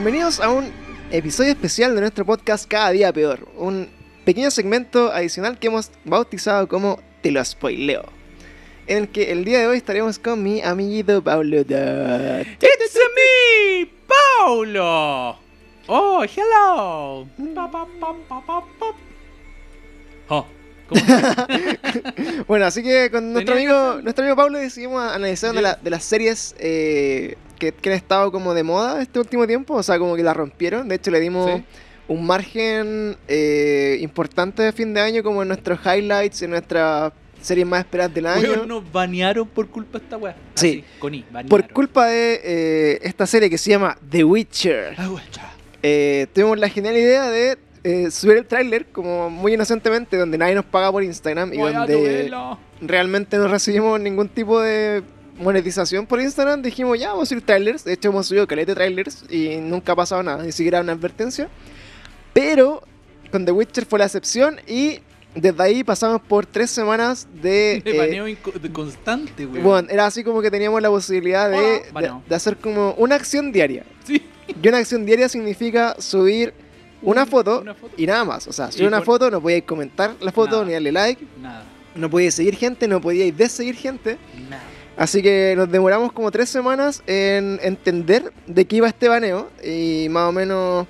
Bienvenidos a un episodio especial de nuestro podcast Cada Día Peor. Un pequeño segmento adicional que hemos bautizado como Te lo spoileo. En el que el día de hoy estaremos con mi amiguito Pablo Dot. It's me, Paulo. Oh, hello. Pa, pa, pa. Oh. Bueno, así que con nuestro amigo, nuestro amigo Pablo decidimos analizar una de, la- de las series eh, que, que han estado como de moda este último tiempo. O sea, como que la rompieron. De hecho, le dimos Sí. un margen eh, importante de fin de año como en nuestros highlights, en nuestras series más esperadas del año. Weón, nos banearon por culpa de esta weá. Sí. Con I, banearon. Por culpa de eh, esta serie que se llama The Witcher. Cha. eh, tuvimos la genial idea de eh, subir el tráiler como muy inocentemente, donde nadie nos paga por Instagram y Voy donde realmente no recibimos ningún tipo de monetización por Instagram. Dijimos, ya, vamos a subir trailers. De hecho, hemos subido caleta de trailers y nunca ha pasado nada, ni siquiera una advertencia. Pero con The Witcher fue la excepción y desde ahí pasamos por tres semanas de... De eh, baneo de constante, weón. bueno, era así como que teníamos la posibilidad de, hacer como una acción diaria. Sí. Y una acción diaria significa subir una Un- foto, una foto. y nada más. O sea, subir una foto, no podíais comentar la foto, Nada. ni darle like, Nada, no podíais seguir gente, no podíais desseguir gente. nada. Así que nos demoramos como tres semanas en entender de qué iba este baneo y más o menos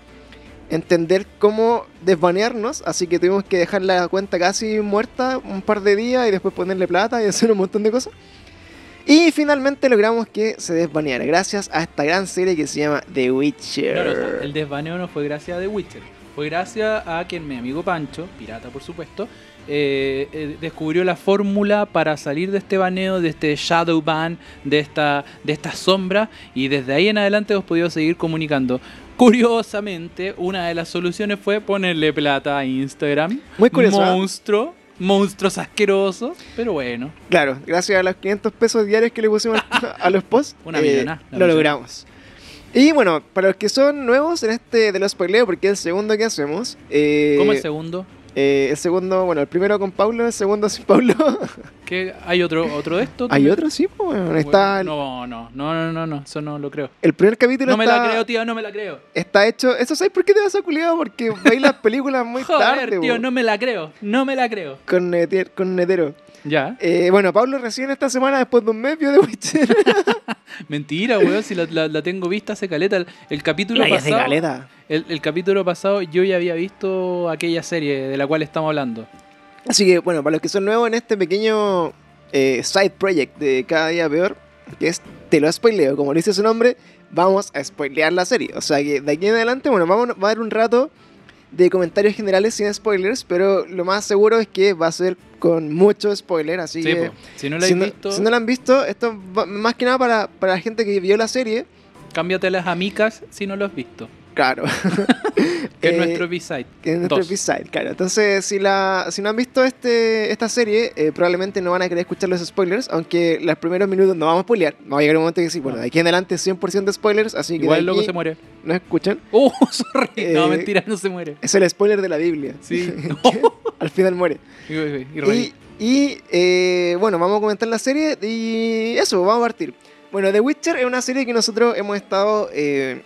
entender cómo desbanearnos. Así que tuvimos que dejar la cuenta casi muerta un par de días y después ponerle plata y hacer un montón de cosas. Y finalmente logramos que se desbaneara gracias a esta gran serie que se llama The Witcher. El desbaneo no fue gracias a The Witcher. Fue gracias a que mi amigo Pancho, pirata por supuesto, eh, eh, descubrió la fórmula para salir de este baneo, de este shadow ban, de esta, de esta sombra, y desde ahí en adelante hemos podido seguir comunicando. Curiosamente, una de las soluciones fue ponerle plata a Instagram. Muy curioso, ¿ah? Monstruo, monstruos asquerosos, pero bueno. Claro, gracias a los 500 pesos diarios que le pusimos a los posts, Una eh, millonada, lo logramos. Y bueno, para los que son nuevos en este de los spoileo, porque es el segundo que hacemos. eh, ¿Cómo el segundo? Eh, el segundo, bueno, el primero con Pablo, el segundo sin Pablo. ¿Qué, ¿Hay otro, otro de esto? Hay otro, sí, pues, bueno, está No, no, no, no, no, no, eso no lo creo. el primer capítulo No me la creo, tío, no me la creo. está hecho. ¿Eso sabes por qué te vas a culiado? Porque veis las películas muy Joder, tarde, tío, no me la creo, no me la creo. con, con Netero. Ya. Eh, bueno, Pablo recién esta semana, después de un mes, vio The Witcher. Mentira, weón, si la, la- la tengo vista hace caleta. El, el capítulo La pasado. caleta. El, el capítulo pasado yo ya había visto aquella serie de la cual estamos hablando. Así que, bueno, para los que son nuevos en este pequeño eh, side project de Cada Día Peor, que es Te lo spoileo, como dice su nombre, vamos a spoilear la serie. O sea que de aquí en adelante, bueno, vamos, va a haber un rato de comentarios generales sin spoilers, pero lo más seguro es que va a ser con mucho spoiler, así Sí, que... po. si no la si, has no, visto, si no la han visto, esto más que nada para, para la gente que vio la serie, cámbiate las amicas si no lo has visto. Claro. Que Eh, es nuestro B-side. Que es nuestro episodio, claro. Entonces, si, la, si no han visto este, esta serie, eh, probablemente no van a querer escuchar los spoilers, aunque los primeros minutos no vamos a spoilear. Va a llegar un momento que sí, bueno, No. de aquí en adelante 100% de spoilers, así que Igual aquí se muere. no escuchan. Oh, sorry. no, Eh, mentira, no se muere. Es el spoiler de la Biblia. Sí. Al final muere. Y, eh, bueno, vamos a comentar la serie y eso, vamos a partir. Bueno, The Witcher es una serie que nosotros hemos estado eh,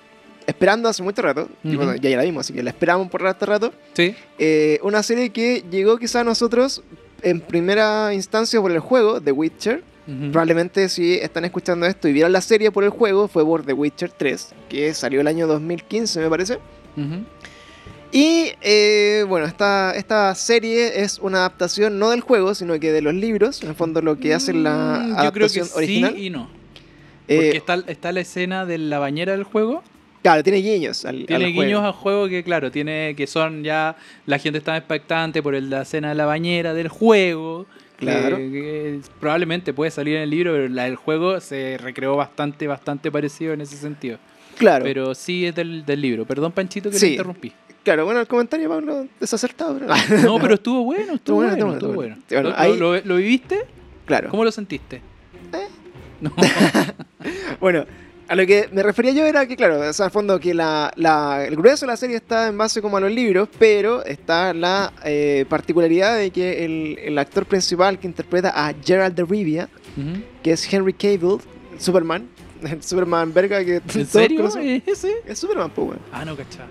esperando hace mucho rato. Y bueno, ya, ya la vimos, así que la esperamos por rato rato. Sí. Eh, una serie que llegó quizá a nosotros en primera instancia por el juego, The Witcher. Probablemente si están escuchando esto y vieron la serie por el juego, fue por The Witcher 3, que salió el año 2015 me parece. Y eh, bueno, esta, esta serie es una adaptación no del juego, sino que de los libros, en el fondo lo que hace la Mm, Yo creo que adaptación sí original. y no. Eh, Porque está, está la escena de la bañera del juego. Claro, tiene guiños al, Tiene al juego. guiños al juego que, claro, tiene que son ya. La gente está expectante por el- la escena de la bañera del juego. Claro. que probablemente puede salir en el libro, pero la del juego se recreó bastante, bastante parecido en ese sentido. Claro, Pero sí es del, del libro. Perdón, Panchito, que Sí. te interrumpí. claro, bueno, el comentario, Pablo, desacertado. pero- No, pero estuvo bueno, estuvo bueno, bueno, estuvo bueno, bueno. bueno. ¿Lo- Ahí- lo, lo- lo viviste? claro. ¿Cómo lo sentiste? Eh. No. Bueno, a lo que me refería yo era que, claro, o sea, al fondo que la, la- el grueso de la serie está en base como a los libros, pero está la eh, particularidad de que el, el actor principal que interpreta a Gerald de Rivia, que es Henry Cavill, Superman, el Superman verga que ¿En serio? ¿Es ese? Es Superman, pues, weón. Ah, no, cachá.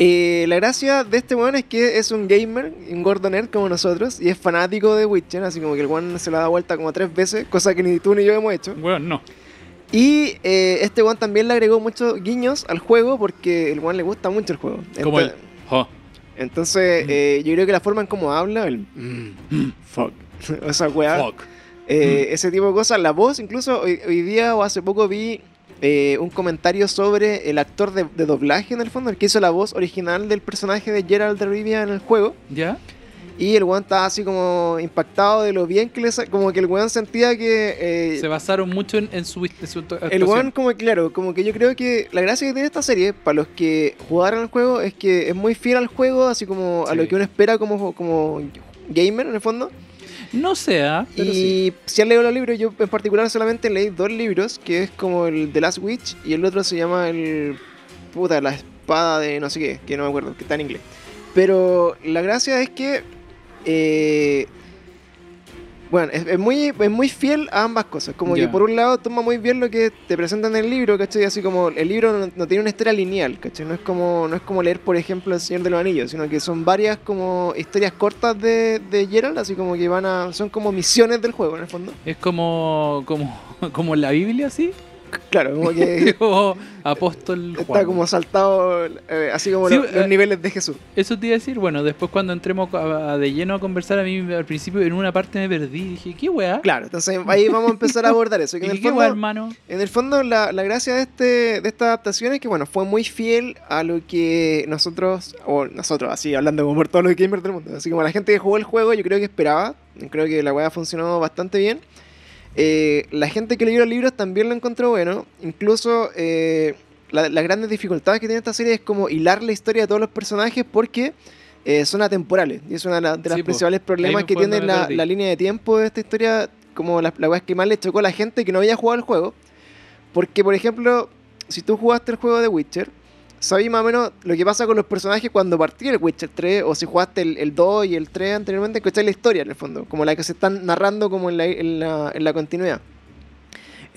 Eh, la gracia de este weón es que es un gamer, un gordo nerd como nosotros, y es fanático de Witcher, así como que el weón se lo da vuelta como tres veces, cosa que ni tú ni yo hemos hecho. Bueno, no. Y eh, este weón también le agregó muchos guiños al juego porque el weón le gusta mucho el juego. Como el. Entonces, Mm. eh, yo creo que la forma en cómo habla, el fuck, o esa weá, Fuck. eh, ese tipo de cosas, la voz, incluso hoy, hoy día o hace poco vi eh, un comentario sobre el actor de, de doblaje en el fondo, el que hizo la voz original del personaje de Gerald de Rivia en el juego. ¿Ya? Y el weón estaba así como impactado de lo bien que le como que el weón sentía que eh, Se basaron mucho en, en su, en su el weón como claro, como que yo creo que la gracia que tiene esta serie para los que jugaron el juego es que es muy fiel al juego, así como a lo que uno espera como, como gamer en el fondo. No sea, pero y sí. si han leído los libros, yo en particular solamente leí dos libros, que es como el The Last Witch y el otro se llama el puta la espada de no sé qué, que no me acuerdo, que está en inglés. Pero la gracia es que eh, bueno, es, es muy, es muy fiel a ambas cosas. Como que por un lado toma muy bien lo que te presentan en el libro, ¿cachai? Así como el libro no, no tiene una historia lineal, ¿cachai? No es, como, no es como leer, por ejemplo, El Señor de los Anillos, sino que son varias como historias cortas de, de Geralt, así como que van a... son como misiones del juego, en el fondo. Es como, como, como la Biblia, ¿sí? Claro, como que como apóstol Juan. está como saltado, eh, así como Sí, lo- eh, los niveles de Jesús. Eso te iba a decir, bueno, después cuando entremos a- a de lleno a conversar, a mí al principio en una parte me perdí. Dije, ¿qué weá? Claro, entonces ahí vamos a empezar a abordar eso. Que ¿Y en el qué fondo, weá, hermano? En el fondo, la, la gracia de, este, de esta adaptación es que, bueno, fue muy fiel a lo que nosotros, o nosotros, así hablando como por todos los gamers del mundo, así como la gente que jugó el juego, yo creo que esperaba, creo que la weá funcionó bastante bien. Eh, la gente que leyó los libros también lo encontró bueno, incluso eh, la- las grandes dificultades que tiene esta serie es como hilar la historia de todos los personajes porque eh, son atemporales, y es uno de, los po. principales problemas que tiene la, línea de tiempo de esta historia, como la, la que más le chocó a la gente que no había jugado el juego. Porque, por ejemplo, si tú jugaste el juego de Witcher, sabes más o menos lo que pasa con los personajes cuando partí el Witcher 3, o si jugaste el, el 2 y el 3 anteriormente, escucháis la historia en el fondo, como la que se están narrando como en la, en la, en la continuidad.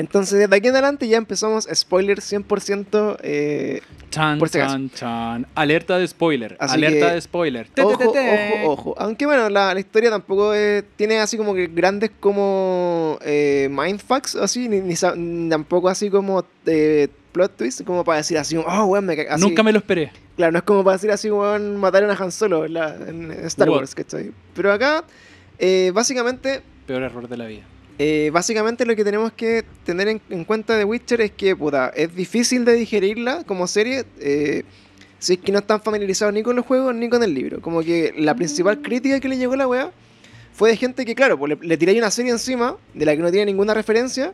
Entonces, desde aquí en adelante ya empezamos spoiler 100%. Eh, Chan, por si chan, chan. Alerta de spoiler. Así alerta que, de spoiler. Ojo, ojo, ojo. Aunque bueno, la, la historia tampoco tiene así como que grandes como eh, mindfucks, así, ni, ni tampoco así como eh, plot twist, como para decir así, oh, weón, me así. Nunca me lo esperé. Claro, no es como para decir así, weón, mataron a Han Solo en, la- en Star What? Wars, ¿cachai? Pero acá, eh, básicamente, Peor error de la vida. Eh, básicamente lo que tenemos que tener en, en cuenta de Witcher es que, puta, es difícil de digerirla como serie. eh, si es que no están familiarizados ni con los juegos ni con el libro. Como que la principal crítica que le llegó a la weá fue de gente que, claro, pues le, le tiráis una serie encima de la que no tiene ninguna referencia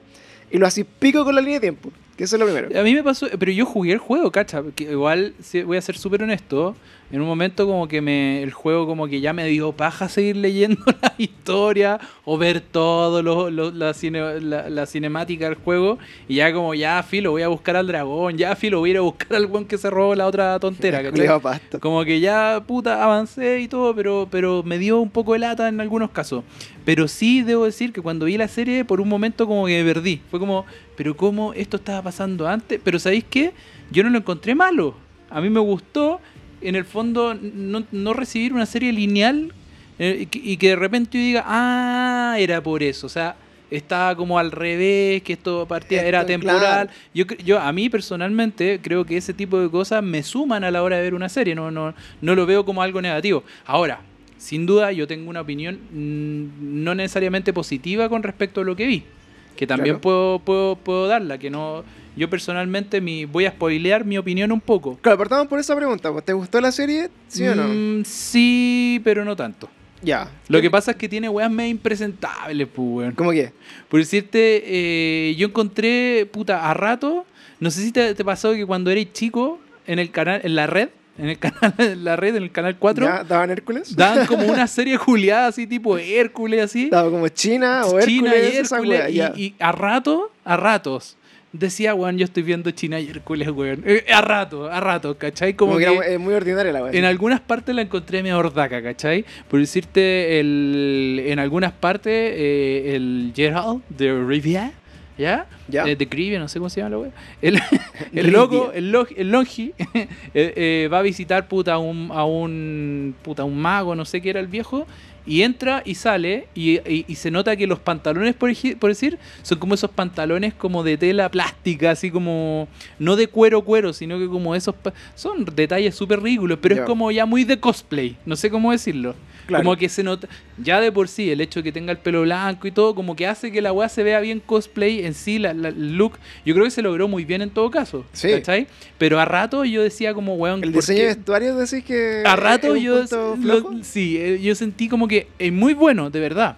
y lo así pico con la línea de tiempo. Que eso es lo primero. A mí me pasó, pero yo jugué el juego, cacha. que igual, si- voy a ser súper honesto. En un momento como que me el juego como que ya me dio paja seguir leyendo la historia o ver todo lo, lo- la, cine- la, la cinemática del juego. Y ya como, ya, filo, voy a buscar al dragón. Ya, filo, voy a ir a buscar al weón que se robó la otra tontera. pasto. Como que ya, puta, avancé y todo, pero, pero me dio un poco de lata en algunos casos. Pero sí debo decir que cuando vi la serie, por un momento como que me perdí. Fue como, pero ¿cómo esto estaba pasando antes? Pero ¿sabéis qué? Yo no lo encontré malo. A mí me gustó, en el fondo, no, no recibir una serie lineal eh, y, que, de repente yo diga, ah, era por eso. O sea, estaba como al revés, que esto partía, era temporal. claro. Yo, yo, a mí personalmente, creo que ese tipo de cosas me suman a la hora de ver una serie. No, no, no lo veo como algo negativo. Ahora, sin duda, yo tengo una opinión mm, no necesariamente positiva con respecto a lo que vi. Que también Claro. puedo, puedo, puedo darla. Que no. Yo personalmente mi, voy a spoilear mi opinión un poco. Claro, partamos por esa pregunta. ¿Te gustó la serie? ¿Sí o no? Mm, sí, pero no tanto. Ya. Lo que pasa es que tiene weas medio impresentables, pues, weón. ¿Cómo que? Por decirte, eh, yo encontré, puta, a rato, no sé si te, te pasó que cuando eres chico, en el canal, en la red, en el canal, en la red, en el canal 4, ¿Ya? ¿Daban Hércules? daban como una serie juliada así, tipo Hércules, así. Daba como China o China Hércules. y esa Hércules. wea, y, y a rato, a ratos, decía, weón, yo estoy viendo China y Hércules, weón. Eh, a rato, a rato, ¿cachai? Como, Como que que, era eh, muy ordinaria la wea. en algunas partes la encontré medio hordaca, ¿cachai? Por decirte, el, en algunas partes, eh, el Gerald de Rivia ¿Ya? Ya. Eh, de Cribia, no sé cómo se llama la wea. El, el loco, el, lo- el Longi, eh, eh, va a visitar puta, a, un, a un puta, un mago, no sé qué era el viejo, y entra y sale, y, y- y se nota que los pantalones, por, decir, son como esos pantalones como de tela plástica, así como, no de cuero cuero, sino que como esos, son detalles súper ridículos, pero es como ya muy de cosplay, no sé cómo decirlo. Claro. Como que se nota, ya de por sí, el hecho de que tenga el pelo blanco y todo, como que hace que la weá se vea bien cosplay en sí, la, la- el look. Yo creo que se logró muy bien en todo caso. Sí. ¿Cachai? Pero a rato yo decía como, weón, El ¿por diseño de vestuario decís que. A rato yo, lo- sí, eh, yo sentí como que es muy bueno, de verdad.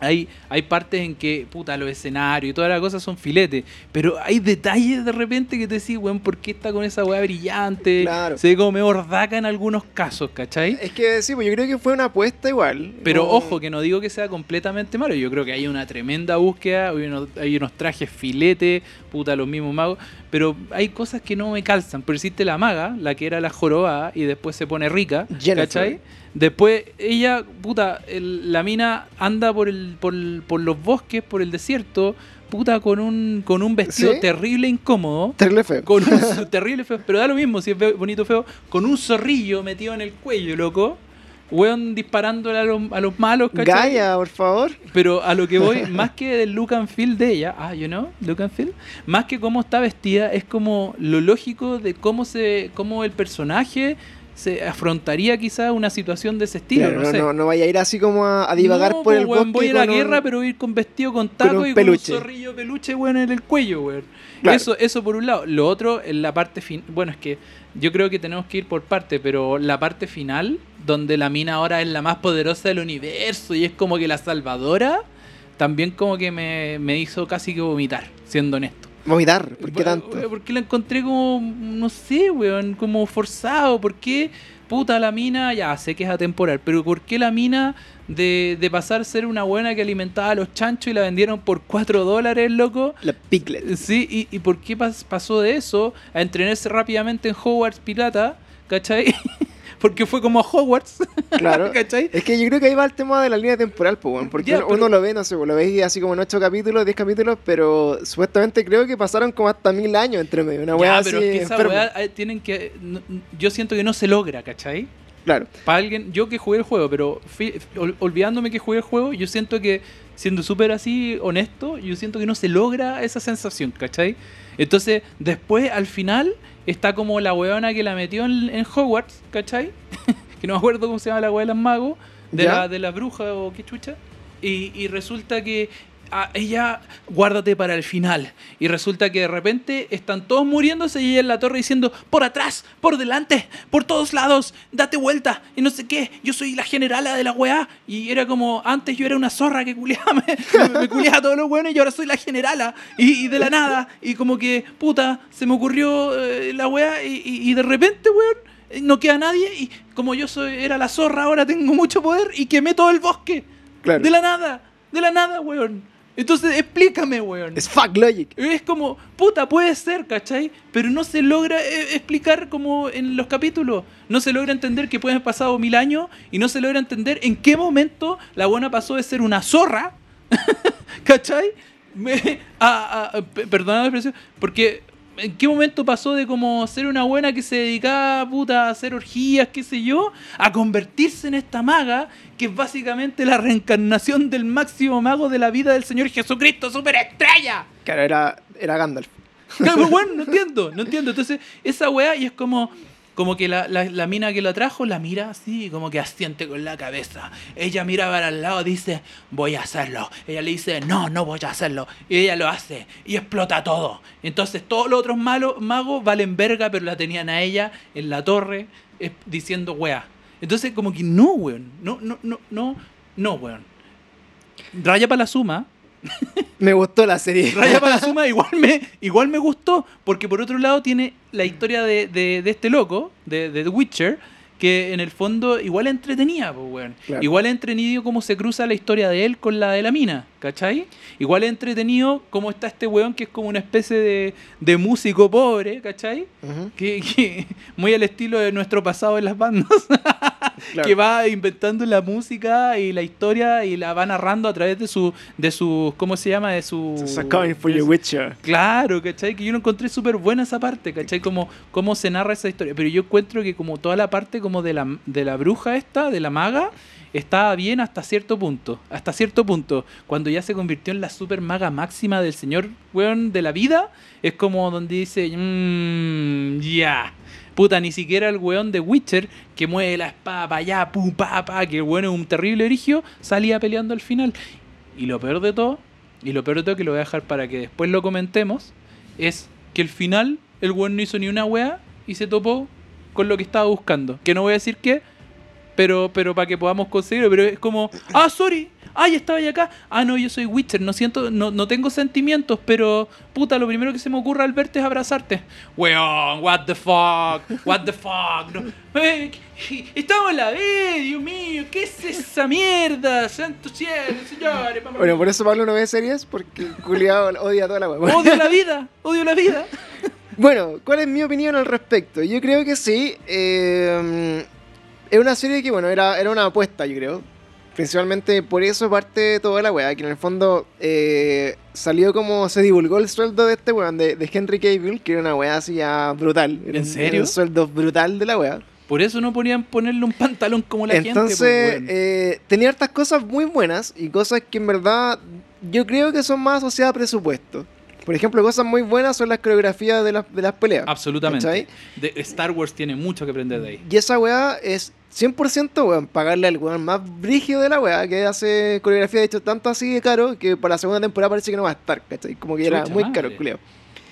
Hay, hay partes en que, puta, los escenarios y todas las cosas son filetes. Pero hay detalles de repente que te decís, weón, ¿por qué está con esa weá brillante? Claro. Se ve como medio ordaca en algunos casos, ¿cachai? Es que sí, pues yo creo que fue una apuesta igual. Pero ojo, que no digo que sea completamente malo. Yo creo que hay una tremenda búsqueda, hay unos, hay unos trajes filete, puta, los mismos magos. Pero hay cosas que no me calzan. Por decirte la maga, la que era la jorobada y después se pone rica, Jennifer. ¿cachai? Después ella, puta, el- la mina anda por, el, por, los bosques, por el desierto, puta, con un, con un vestido ¿Sí? terrible incómodo. Terrible feo. Con un terrible feo, pero da lo mismo si es fe- bonito o feo, con un zorrillo metido en el cuello, loco. Weón disparándole a los, a los malos, ¿cachai? Gaia, por favor. Pero a lo que voy, más que del look and feel de ella, ah, you know, look and feel, más que cómo está vestida, es como lo lógico de cómo se, cómo el personaje se afrontaría quizás una situación de ese estilo, Claro, no, no, sé. no, no vaya a ir así como a, a divagar por po, el weón, bosque. Voy a la guerra, pero ir con vestido con taco y peluche. con un zorrillo peluche, weón, en el cuello, weón. Claro. Eso, eso por un lado. Lo otro, en la parte fin bueno, es que yo creo que tenemos que ir por parte, pero la parte final, donde la mina ahora es la más poderosa del universo y es como que la salvadora, también como que me, me hizo casi que vomitar, siendo honesto. Vomitar, ¿por qué tanto? Porque la encontré como, no sé, weón, como forzado. ¿Por qué, puta, la mina, ya sé que es atemporal, pero ¿por qué la mina de, de pasar a ser una buena que alimentaba a los chanchos y la vendieron por 4 dólares, loco? La piglet. Sí, y, y por qué pas- pasó de eso a entrenarse rápidamente en Hogwarts Pirata, ¿cachai? Porque fue como a Hogwarts, Claro. ¿cachai? Es que yo creo que ahí va el tema de la línea temporal, pues, porque Ya, uno, pero- uno lo ve, no sé, lo veis así como en 8 capítulos, 10 capítulos, pero supuestamente creo que pasaron como hasta mil años entre medio. Una weá Ya, así pero es que esa enferma. weá eh, tienen que. no- yo siento que no se logra, ¿cachai? Claro. Para alguien, yo que jugué el juego, pero ol- olvidándome que jugué el juego, yo siento que, siendo súper así honesto, yo siento que no se logra esa sensación, ¿cachai? Entonces, después, al final, está como la weona que la metió en, en Hogwarts, ¿cachai? que no me acuerdo cómo se llama la wea de las magos, de ¿Ya? la, de la bruja o qué chucha. Y, y resulta que a ella, guárdate para el final. Y resulta que de repente están todos muriéndose y ella en la torre diciendo, por atrás, por delante, por todos lados, date vuelta, y no sé qué, yo soy la generala de la weá. Y era como, antes yo era una zorra que culiaba, me, me, me culiaba a todos los buenos y ahora soy la generala. Y, y de la nada, y como que, puta, se me ocurrió eh, la weá y, y- y de repente, weón, no queda nadie y como yo soy, era la zorra, ahora tengo mucho poder y quemé todo el bosque. Claro. De la nada, de la nada, weón. Entonces explícame, weón. Es fuck logic. Es como, puta, puede ser, ¿cachai? Pero no se logra eh, explicar como en los capítulos. No se logra entender que pueden haber pasado mil años y no se logra entender en qué momento la buena pasó de ser una zorra, ¿cachai? Me- a- a- pe- perdona la expresión, porque en qué momento pasó de como ser una buena que se dedicaba puta, a hacer orgías, qué sé yo, a convertirse en esta maga que es básicamente la reencarnación del máximo mago de la vida del Señor Jesucristo, superestrella. Claro, era, era Gandalf. Claro, bueno, no entiendo, no entiendo. Entonces, esa weá, y es como, como que la, la- mina que la trajo la mira así, como que asiente con la cabeza. Ella mira para al lado, dice, voy a hacerlo. Ella le dice, no, no voy a hacerlo. Y ella lo hace, y explota todo. Entonces, todos los otros malos, magos valen verga, pero la tenían a ella en la torre diciendo weá. Entonces, como que no, weón. No, no, no, no, no, weón. Raya para la suma. Me gustó la serie. Raya para la suma igual me, igual me gustó, porque por otro lado tiene la historia de, de- de este loco, de, de The Witcher, que en el fondo igual es entretenida, pues, weón. Claro. Igual entretenido cómo se cruza la historia de él con la de la mina, ¿cachai? Igual entretenido cómo está este weón que es como una especie de, de músico pobre, ¿cachai? Que- muy al estilo de nuestro pasado en las bandas. Claro. que va inventando la música y la historia y la va narrando a través de su, de su, ¿cómo se llama? De su... For de you, su- Witcher. Claro, ¿cachai? Que yo lo encontré súper buena esa parte, ¿cachai? Como cómo se narra esa historia. Pero yo encuentro que como toda la parte como de la, de la bruja esta, de la maga, estaba bien hasta cierto punto. Hasta cierto punto. Cuando ya se convirtió en la super maga máxima del señor, weón, de la vida, es como donde dice, mmm, ya. Puta, ni siquiera el weón de Witcher, que mueve la espada para allá, pum, pa, pa, que el weón es un terrible erigio, salía peleando al final. Y lo peor de todo, y lo peor de todo que lo voy a dejar para que después lo comentemos, es que al final el weón no hizo ni una wea y se topó con lo que estaba buscando. Que no voy a decir qué, pero, pero para que podamos conseguirlo, pero es como, ah, sorry, ya estaba acá, ah, no, yo soy Witcher, no siento, no, no tengo sentimientos, pero puta, lo primero que se me ocurre al verte es abrazarte. Weón, what the fuck, what the fuck, no. Eh, estamos en la B, Dios mío, ¿qué es esa mierda? Santo cielo, señores, mamá Bueno, por eso Pablo no ve series, porque culiado odia toda la. Bueno. Odio la vida, odio la vida. Bueno, ¿cuál es mi opinión al respecto? Yo creo que sí. eh, es una serie que, bueno, era, era una apuesta, yo creo. Principalmente por eso parte toda la weá, que en el fondo eh, salió como se divulgó el sueldo de este weón, de, de Henry Cavill, que era una weá así ya brutal. ¿En un- serio? un sueldo brutal de la weá. Por eso no podían ponerle un pantalón como la Entonces, gente. pues, weón. eh, tenía hartas cosas muy buenas y cosas que en verdad yo creo que son más asociadas a presupuesto. Por ejemplo, cosas muy buenas son las coreografías de las, de las peleas. Absolutamente. De- Star Wars tiene mucho que aprender de ahí. Y esa weá es 100% weón, pagarle al weón más brígido de la weá, que hace coreografía, de hecho, tanto así de caro que para la segunda temporada parece que no va a estar, ¿cachai? Como que era muy madre. caro, culiao.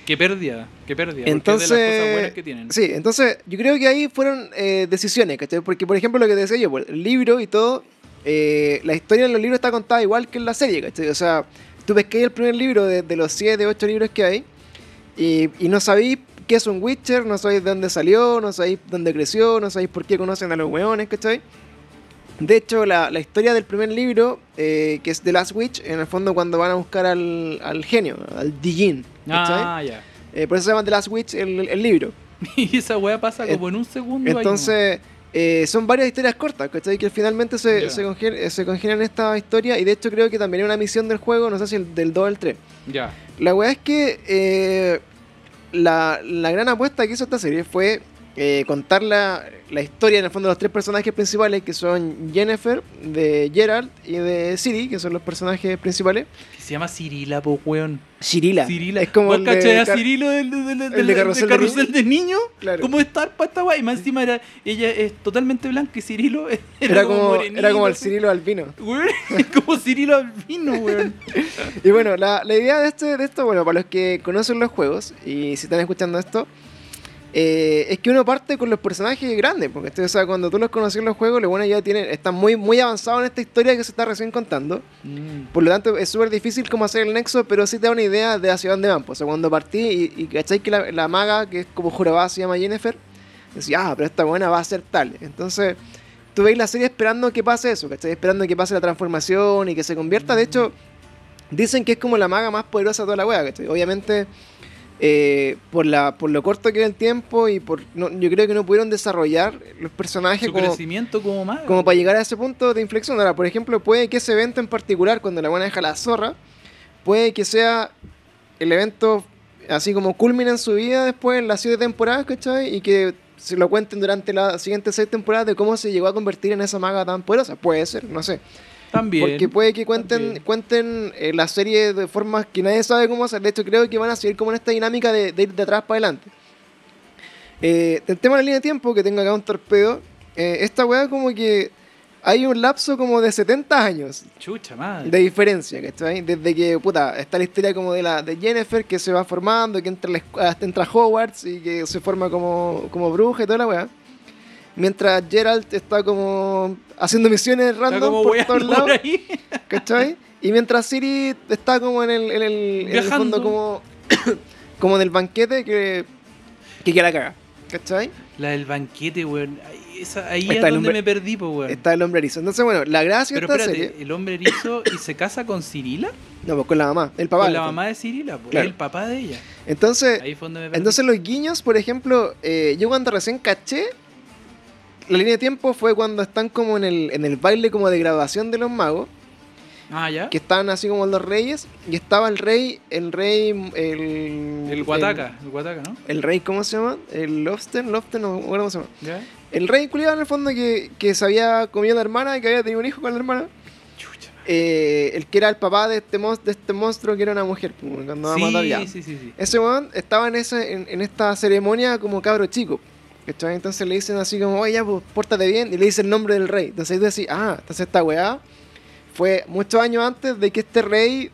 Qué pérdida, qué pérdida. porque Entonces, es de las cosas buenas que tienen. sí, entonces yo creo que ahí fueron eh, decisiones, ¿cachai? Porque, por ejemplo, lo que decía yo, pues, el libro y todo, eh, la historia en los libros está contada igual que en la serie, ¿cachai? O sea, tú ves que hay el primer libro de, de los 7, 8 libros que hay y, y no sabéis qué es un Witcher, no sabéis de dónde salió, no sabéis dónde creció, no sabéis por qué conocen a los weones, ¿cachai? De hecho, la, la historia del primer libro, eh, que es The Last Witch, en el fondo cuando van a buscar al, al genio, al Dijin, ¿cachai? Ah, ya. Eh, por eso se llama The Last Witch el, el libro. Y esa weá pasa como en un segundo. Entonces, eh, son varias historias cortas, ¿cachai? Que finalmente se, Ya. se, congen- eh, se congenian en esta historia. Y de hecho, creo que también hay una misión del juego, no sé si el del 2 o el 3. nomás. Ya. La weá es que eh, la, la gran apuesta que hizo esta serie fue eh, contar la, la historia, en el fondo, de los tres personajes principales, que son Jennifer, de Geralt y de Ciri, que son los personajes principales. Se llama Cirila, po, weón. Cirila. Cirila. Es como ¿Vos el de Car- Cirilo del, del, del, el de Carrusel de carrusel de niños? Claro. ¿Cómo estar para esta weá? Y más encima era, ella es totalmente blanca y Cirilo era, Era como, morenito, era como el. Cirilo albino. Weón, es como Cirilo albino, weón. Y bueno, la, la idea de, este, de esto, bueno, para los que conocen los juegos y si están escuchando esto, eh, es que uno parte con los personajes grandes, porque o sea, cuando tú los conoces en los juegos, los buenos ya tienen, están muy, muy avanzados en esta historia que se está recién contando. Mm. Por lo tanto, es súper difícil como hacer el nexo, pero sí te da una idea de hacia dónde van. Pues, o sea, cuando partí y, y cachai que la, la maga, que es como jurabada, se llama Jennifer, decía, ah, pero esta buena va a ser tal. Entonces, tú veis la serie esperando que pase eso, ¿cachai? Esperando que pase la transformación y que se convierta. De hecho, dicen que es como la maga más poderosa de toda la wea, ¿cachai? Obviamente, eh, por, la, por lo corto que era el tiempo y por no, yo creo que no pudieron desarrollar los personajes Su como, crecimiento como como para llegar a ese punto de inflexión. Ahora, por ejemplo, puede que ese evento en particular, cuando la buena deja la zorra, puede que sea el evento así como culmina en su vida después en las siete temporadas, ¿cachai? Y que se lo cuenten durante las siguientes seis temporadas de cómo se llegó a convertir en esa maga tan poderosa. Puede ser, no sé. También. Porque puede que cuenten, también. cuenten eh, la serie de formas que nadie sabe cómo hacer. De hecho, creo que van a seguir como en esta dinámica de, de ir de atrás para adelante. Eh, el tema de la línea de tiempo, que tengo acá un torpedo. eh, esta weá como que hay un lapso como de 70 años Chucha madre. de diferencia, ¿cachai? Desde que, puta, está la historia como de la de Jennifer que se va formando, que entra, a la hasta entra a Hogwarts y que se forma como, como bruja y toda la weá. Mientras Geralt está como haciendo misiones random como por todos lados. ahí. ¿Cachai? Y mientras Siri está como en el, en el, en el Viajando. fondo como, como en el banquete que, que quiere la caga. ¿Cachai? La del banquete, weón. Ahí, esa- ahí Ahí es está el donde me perdí, po, weón. Está el hombre erizo. Entonces, bueno, la gracia Pero de esta espérate, serie. el hombre erizo y se casa con Cirila. No, pues con la mamá, el papá. con la mamá de Cirila, po, Claro. el papá de ella. Entonces, Ahí fue donde me perdí. entonces los guiños, por ejemplo, eh, yo cuando recién caché la línea de tiempo fue cuando están como en el, en el baile como de graduación de los magos, Ah, ya. que estaban así como los reyes, y estaba el rey, el rey, el... El Guataca, el Guataca, ¿no? El, rey, ¿cómo se llama? El Lobster, Lobster, no cómo se llama. Ya. El rey culiado en el fondo que, que se había comido a la hermana y que había tenido un hijo con la hermana. Eh, el que era el papá de este, de este monstruo que era una mujer, cuando. Sí, sí, sí, sí. Ese weón estaba en, ese, en, en esta ceremonia como cabro chico. ¿Cachai? Entonces le dicen así como, oye, ya, pues, pórtate bien. Y le dice el nombre del rey. Entonces ahí decís, ah, entonces esta weá fue muchos años antes de que este rey,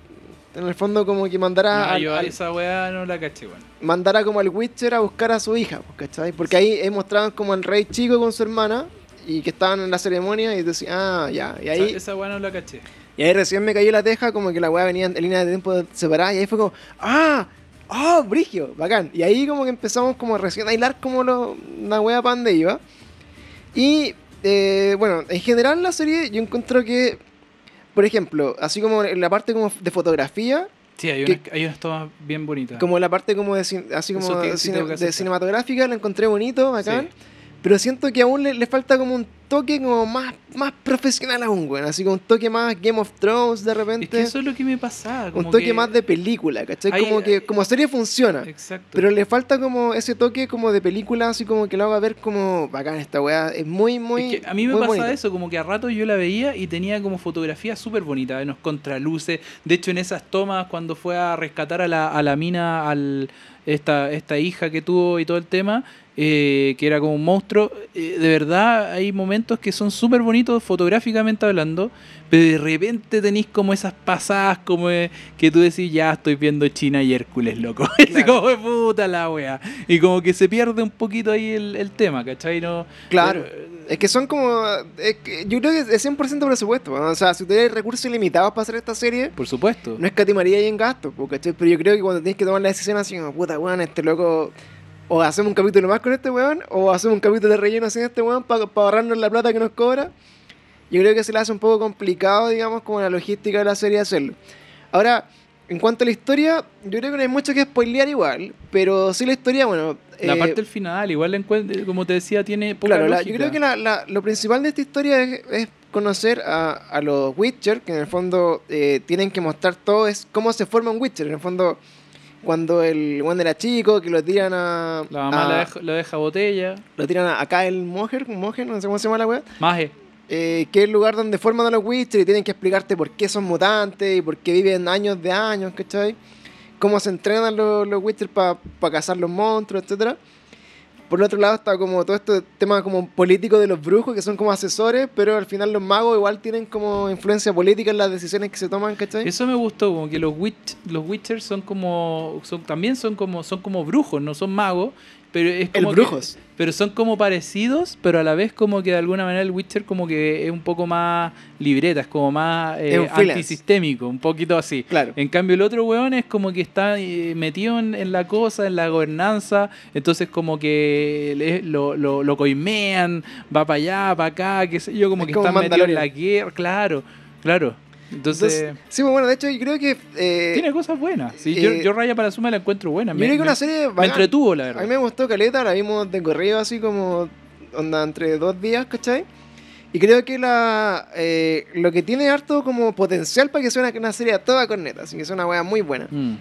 en el fondo, como que mandara, No, al- yo al- esa weá no la caché, weón. mandara como al Witcher a buscar a su hija, pues, ¿cachai? Porque ahí he mostrado como al rey chico con su hermana y que estaban en la ceremonia y decís, ah, ya. Y ahí, Esa, esa weá no la caché. y ahí recién me cayó la teja, como que la weá venía en línea de tiempo separada, y ahí fue como, ¡ah! ¡Oh, brigio! Bacán. Y ahí como que empezamos como recién a hilar como lo, una weá para dónde iba. Y, eh, bueno, en general la serie yo encuentro que, por ejemplo, así como en la parte como de fotografía, Sí, hay, unas, hay unas tomas bien bonitas. como la parte como de, así como Eso de, sí cine- de cinematográfica, la encontré bonito, bacán. Sí. Pero siento que aún le, le falta como un toque como más, más profesional aún, weón. Así como un toque más Game of Thrones de repente. Es que eso es lo que me pasaba. un como toque que- más de película, ¿cachai? Hay- como que hay- como serie funciona. Exacto. Pero le falta como ese toque como de película, así como que lo haga ver como bacán esta weá. Es muy, muy. Es que a mí me muy pasa bonita. eso, como que a rato yo la veía y tenía como fotografía súper bonita, unos contraluces. De hecho, en esas tomas, cuando fue a rescatar a la, a la mina, al esta, esta hija que tuvo y todo el tema, eh, que era como un monstruo, eh, de verdad hay momentos que son súper bonitos fotográficamente hablando, pero de repente tenéis como esas pasadas como eh, que tú decís, ya estoy viendo China y Hércules, loco. Claro. como, puta la wea. Y como que se pierde un poquito ahí el, el tema, ¿cachai? No, Claro. Es que son como. es que yo creo que es 100% presupuesto. weón. O sea, si tuvieras recursos ilimitados para hacer esta serie, Por supuesto. no escatimaría ahí en gastos, po, ¿cachai? Pero yo creo que cuando tienes que tomar la decisión así como, puta weón, este loco. O hacemos un capítulo más con este weón, o hacemos un capítulo de relleno sin este weón para ahorrarnos la plata que nos cobra. Yo creo que se le hace un poco complicado, digamos, como la logística de la serie hacerlo. Ahora, en cuanto a la historia, yo creo que no hay mucho que spoilear igual, pero sí la historia, bueno. La eh, parte del final, igual la como te decía, tiene poca Claro, la- yo creo que la- la- lo principal de esta historia es, es conocer a, a los Witcher, que en el fondo eh, tienen que mostrar todo, es cómo se forma un Witcher. En el fondo, cuando el Juan era chico, que lo tiran a. La mamá a- la deja, lo deja botella. Lo tiran a, acá el Moher, Moher, no sé cómo se llama la wea. Maje. eh, que es el lugar donde forman a los Witcher y tienen que explicarte por qué son mutantes y por qué viven años de años, ¿cachai? Cómo se entrenan los, los Witcher para cazar los monstruos, etcétera. Por otro lado está como todo este tema como político de los brujos, que son como asesores, pero al final los magos igual tienen como influencia política en las decisiones que se toman, ¿cachai? Eso me gustó, como que los witch, los Witchers son como. Son, también son como, son como brujos, no son magos. Pero es El como que- brujos. pero son como parecidos, pero a la vez como que de alguna manera el Witcher como que es un poco más libreta, es como más eh, un antisistémico, un poquito así. Claro. En cambio el otro weón es como que está eh, metido en, en la cosa, en la gobernanza, entonces como que le- lo, lo, lo coimean, va para allá, para acá, qué sé yo, como Es que como están metidos en la guerra, claro, claro. Entonces, Entonces, sí, pues bueno, de hecho yo creo que... eh, tiene cosas buenas. Sí, yo, eh, yo Raya para la Suma la encuentro buena. yo me, creo que me- una serie... me bacán. entretuvo, la A verdad. mí me gustó Caleta, la vimos de corrido así como onda entre dos días, ¿cachai? Y creo que la eh, lo que tiene harto como potencial para que sea una, una serie a toda corneta, así que es una wea muy buena. Mm.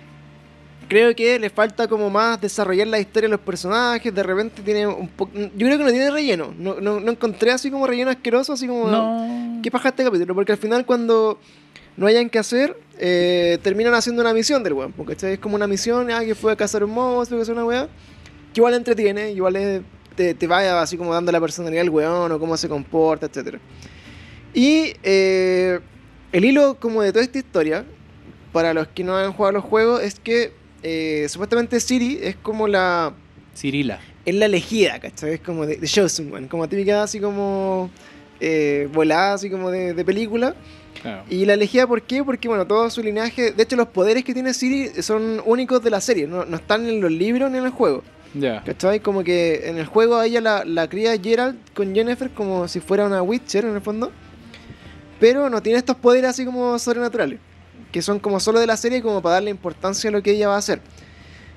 Creo que le falta como más desarrollar la historia de los personajes, de repente tiene un poco... Yo creo que no tiene relleno, no, no, no encontré así como relleno asqueroso, así como... No. ¿Qué paja este capítulo? Porque al final cuando no hayan que hacer, eh, terminan haciendo una misión del weón. Porque es como una misión, ah, que fue a cazar un monstruo, que es una weá. Que igual entretiene, igual es- te, te vaya así como dando la personalidad del weón o cómo se comporta, etc. Y eh, el hilo como de toda esta historia, para los que no han jugado los juegos, es que eh, supuestamente Siri es como la Cirila. es la elegida, ¿cachai? Es como de, de Chosen One, como típica así como eh, volada, así como de, de película. Claro. Y la elegida, ¿por qué? Porque, bueno, todo su linaje, de hecho los poderes que tiene Siri son únicos de la serie, no, no están en los libros ni en el juego, Ya. ¿cachai? Como que en el juego a ella la, la cría Gerald con Jennifer como si fuera una Witcher en el fondo, pero no tiene estos poderes así como sobrenaturales, que son como solo de la serie como para darle importancia a lo que ella va a hacer.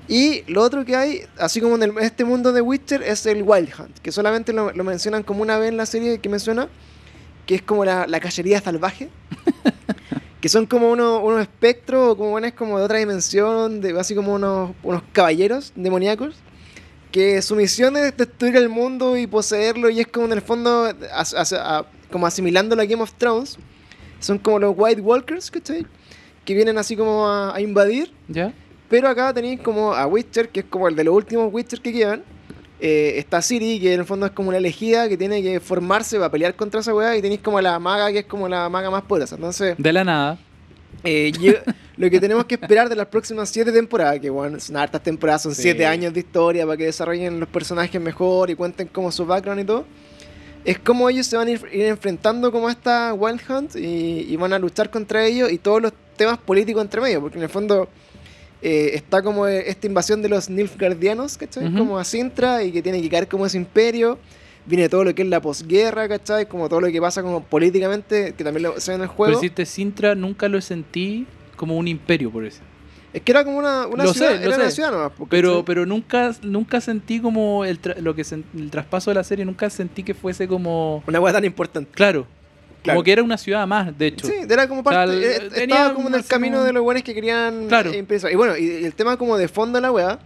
Y lo otro que hay, así como en, el- este mundo de Witcher, es el Wild Hunt, que solamente lo, lo mencionan como una vez en la serie que me suena, que es como la, la cacería salvaje. que son como unos, unos espectros, o como bueno, es como de otra dimensión, de, así como unos, unos caballeros demoníacos, que su misión es destruir el mundo y poseerlo, y es como en el fondo, as- as- a- como asimilando la Game of Thrones, son como los White Walkers, ¿cachai? Que vienen así como a- a invadir. ¿Ya? Pero acá tenéis como a Witcher, que es como el de los últimos Witcher que quedan. Eh, está Ciri, que en el fondo es como una elegida que tiene que formarse para pelear contra esa weá. Y tenéis como a la maga, que es como la maga más poderosa. Entonces, De la nada. eh, yo- lo que tenemos que esperar de las próximas siete temporadas, que bueno, son hartas temporadas, son Sí. siete años de historia para que desarrollen los personajes mejor y cuenten como su background y todo. Es como ellos se van a ir, ir enfrentando como a esta Wild Hunt y, y van a luchar contra ellos y todos los temas políticos entre medio, porque en el fondo eh, está como eh, esta invasión de los Nilfgaardianos, ¿cachai? Ujú. Como a Sintra y que tiene que caer como ese imperio. Viene todo lo que es la posguerra, ¿cachai? Como todo lo que pasa como políticamente, que también lo, se ve en el juego. decirte, Sintra nunca lo sentí como un imperio, por eso. Es que era como una, una Lo ciudad, sé, lo era una sé. ciudad nomás, po, Pero, pero nunca, nunca sentí como el, tra- lo que el traspaso de la serie, nunca sentí que fuese como... Una hueá tan importante. Claro, Claro. como que era una ciudad más, de hecho. Sí, era como parte, O sea, eh, el- estaba como en el camino de los buenos que querían Claro. eh, empezar. Y bueno, y, el tema como de fondo de la weá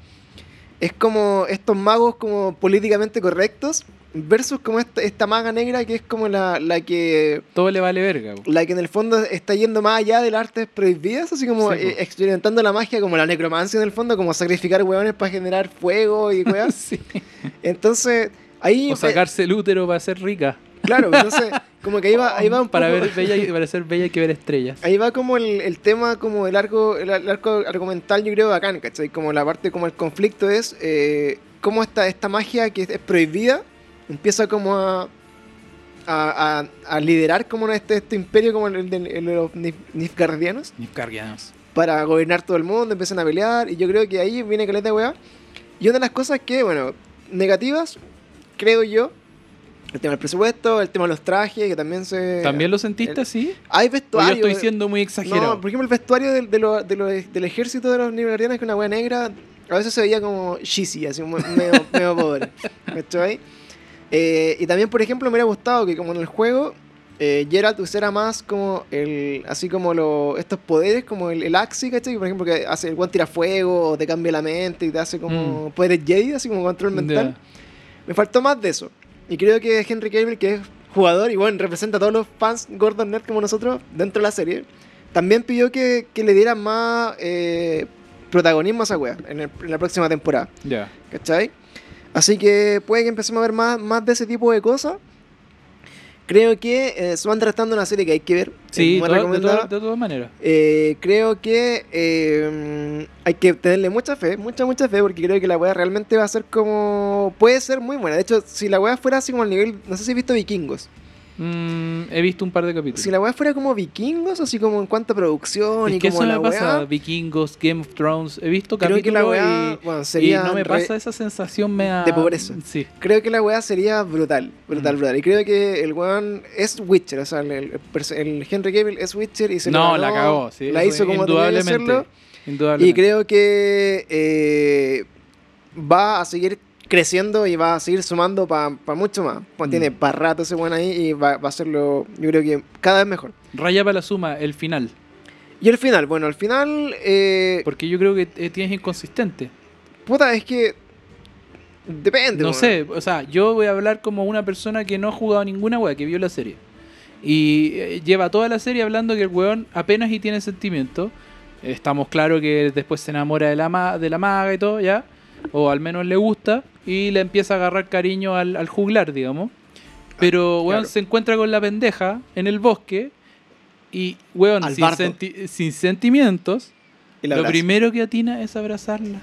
es como estos magos como políticamente correctos versus como esta, esta maga negra que es como la, la que Todo le vale verga. la que en el fondo está yendo más allá de las artes prohibidas, así como Sí, eh, experimentando la magia como la necromancia en el fondo, como sacrificar hueones para generar fuego y weas. Sí. Entonces, ahí O sacarse el útero para ser rica. Claro, entonces, como que ahí va, ahí va un para poco- ver bella y- para ser bella hay que ver estrellas. Ahí va como el, el tema, como el arco, el, el arco argumental, yo creo, bacán, ¿cachai? Como la parte, como el conflicto es eh, cómo esta, esta magia que es prohibida empieza como a, a, a- a liderar como este, este imperio como el de, el de los Nif- Nifgardianos Nifgardianos. para gobernar todo el mundo, empiezan a pelear y yo creo que ahí viene caleta de weá. Y una de las cosas que, bueno, negativas, creo yo, el tema del presupuesto, el tema de los trajes, que también se... ¿También lo sentiste así? Hay ¿O yo vestuario. estoy siendo muy exagerado? No, por ejemplo, el vestuario del, de lo- de lo- del ejército de los Nilfgaardianos, que es una wea negra, a veces se veía como cheesy, así medio, medio pobre. ¿Cachai? Eh, y también, por ejemplo, me hubiera gustado que como en el juego, eh, Geralt usara más como el, así como lo, estos poderes, como el, el Axi, ¿cachai? Que, por ejemplo, que hace el guante tira fuego, o te cambia la mente y te hace como poderes Jedi, así como control mental. Mm. Ya. Me faltó más de eso. Y creo que Henry Cavill, que es jugador y bueno, representa a todos los fans Gordon Nerd como nosotros dentro de la serie, también pidió que, que le dieran más eh, protagonismo a esa wea en, el- en la próxima temporada. Ya. ¿Cachai? Así que puede que empecemos a ver más, más de ese tipo de cosas. Creo que eh, se van tratando una serie que hay que ver. Sí, es muy to- de, todas- maneras. Eh, creo que eh, hay que tenerle mucha fe, mucha, mucha fe, porque creo que la weá realmente va a ser como. Puede ser muy buena. De hecho, si la weá fuera así como al nivel. No sé si has visto vikingos. Mm, he visto un par de capítulos. Si la weá fuera como vikingos, así como en cuanto a producción es y que como eso la me pasa, weá. Vikingos, Game of Thrones, he visto Creo que la weá. y, Bueno, y sería. no me pasa esa sensación mea- de pobreza. Sí. Creo que la weá sería brutal, brutal, Mm. brutal. Y creo que el weón es Witcher, o sea, el, el perso- el Henry Cavill es Witcher y se lo No, ganó, la cagó, sí, la hizo como indudablemente. Indudablemente. Y creo que eh, va a seguir creciendo y va a seguir sumando para mucho más. Pues Mm. tiene para rato ese weón ahí y va, va a hacerlo, yo creo que cada vez mejor. Raya para la suma, el final. Y el final, bueno, el final, eh, Porque yo creo que eh, tienes inconsistente. puta, es que depende. No sé, o sea, yo voy a hablar como una persona que no ha jugado ninguna wea, que vio la serie. Y eh, lleva toda la serie hablando que el weón apenas y tiene sentimiento. Estamos claros que después se enamora de la, ma- de la maga y todo, ¿ya? O al menos le gusta. Y le empieza a agarrar cariño al, al juglar, digamos. Pero, weón, claro. se encuentra con la pendeja en el bosque. Y, weón, sin, senti- sin sentimientos, lo primero que atina es abrazarla.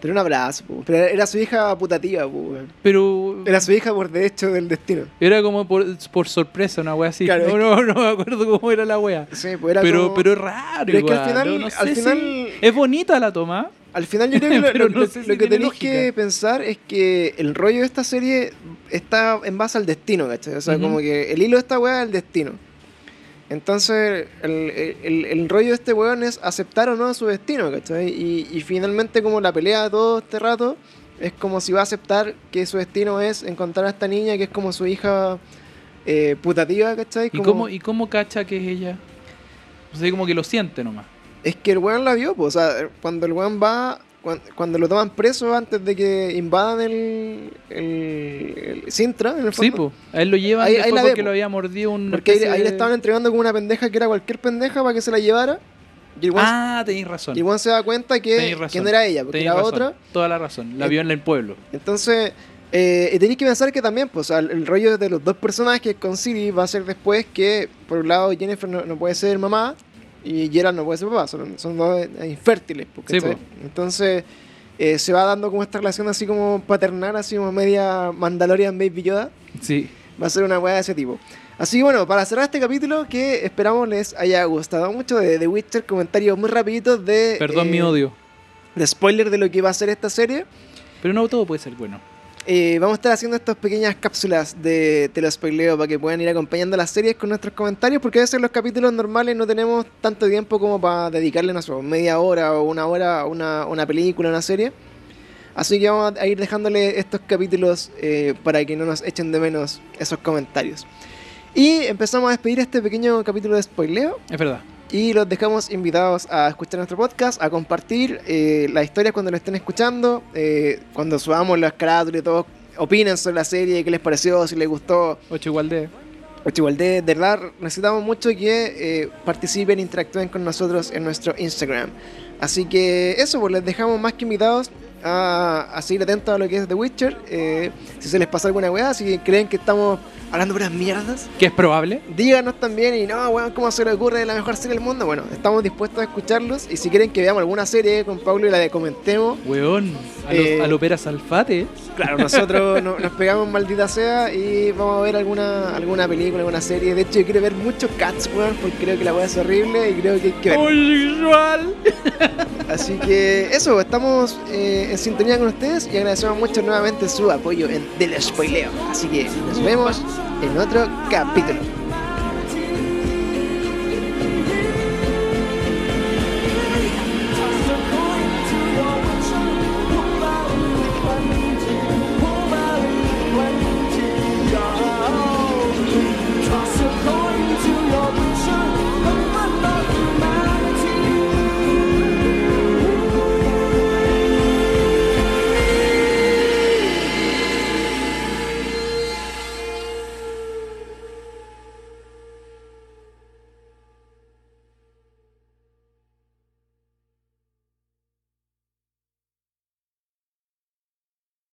Pero un abrazo, po. pero era su hija putativa, po, weón. Pero Era su hija por derecho del destino. Era como por, por sorpresa, una wea así. Claro, no, no, no me acuerdo cómo era la wea. Sí, pues era Pero, como- pero raro, Pero es que al final- no- no al sé final- si- Es bonita la toma. Al final yo creo que lo, Pero lo- no sé si lo que tenéis lógica. que pensar es que el rollo de esta serie está en base al destino, ¿cachai? O sea, como que el hilo de esta weá es el destino. Entonces, el, el- el rollo de este weón es aceptar o no su destino, ¿cachai? Y, y finalmente, como la pelea de todo este rato, es como si va a aceptar que su destino es encontrar a esta niña que es como su hija eh, putativa, ¿cachai? ¿Y cómo, ¿Y cómo cacha que es ella? O sea, como que lo siente nomás. Es que el weón la vio, pues, o sea, cuando el weón va, cuan- cuando, lo toman preso antes de que invadan el, el, el Sintra, en el Sí, fondo. pues. A él lo llevan Ahí- ahí la porque po. lo había mordido un. Porque ahí, ahí le estaban entregando como una pendeja que era cualquier pendeja para que se la llevara. Y el weón, Ah, tenéis razón. y el se da cuenta que, no era ella, porque razón. otra. Toda la razón. La vio en el pueblo. Entonces, eh, y tenéis que pensar que también, pues, el, el rollo de los dos personajes con Siri va a ser después que, por un lado, Jennifer no, no puede ser mamá y Gerald no puede ser papá, son, son dos eh, infértiles. pues, Sí, ¿cachai? po. Entonces, eh, se va dando como esta relación así como paternal, así como media Mandalorian Baby Yoda. Sí. Va a ser una weá de ese tipo. Así que bueno, para cerrar este capítulo, que esperamos les haya gustado mucho de The Witcher, comentarios muy rapiditos de... Perdón eh, mi odio. De spoiler de lo que va a ser esta serie. Pero no todo puede ser bueno. Eh, vamos a estar haciendo estas pequeñas cápsulas de te lo spoileo para que puedan ir acompañando las series con nuestros comentarios, porque a veces los capítulos normales no tenemos tanto tiempo como para dedicarle, no sé, media hora o una hora a una, una película, una serie. Así que vamos a ir dejándole estos capítulos eh, para que no nos echen de menos esos comentarios. Y empezamos a despedir este pequeño capítulo de spoileo. Es verdad. Y los dejamos invitados a escuchar nuestro podcast, a compartir eh, las historias cuando lo estén escuchando, eh, cuando subamos las carátulas y todo, opinen sobre la serie, qué les pareció, si les gustó. 8 igual de. Ocho, igual de, de verdad necesitamos mucho que eh, participen, interactúen con nosotros en nuestro Instagram. Así que eso, pues les dejamos más que invitados a, a seguir atentos a lo que es The Witcher. eh, si se les pasa alguna weá, si creen que estamos hablando puras mierdas, Que es probable. díganos también y no, weón, ¿cómo se le ocurre la mejor serie del mundo? Bueno, estamos dispuestos a escucharlos y si quieren que veamos alguna serie con Pablo y la de comentemos, Weón. A, Eh, lo, a lo Pera Salfate. claro, nosotros no- nos pegamos maldita sea y vamos a ver alguna, alguna película, alguna serie. De hecho, yo quiero ver muchos Cats, weón, porque creo que la weá es horrible y creo que hay que ver. Así que eso, estamos eh, en sintonía con ustedes y agradecemos mucho nuevamente su apoyo en Del Spoileo. Así que nos vemos en otro capítulo.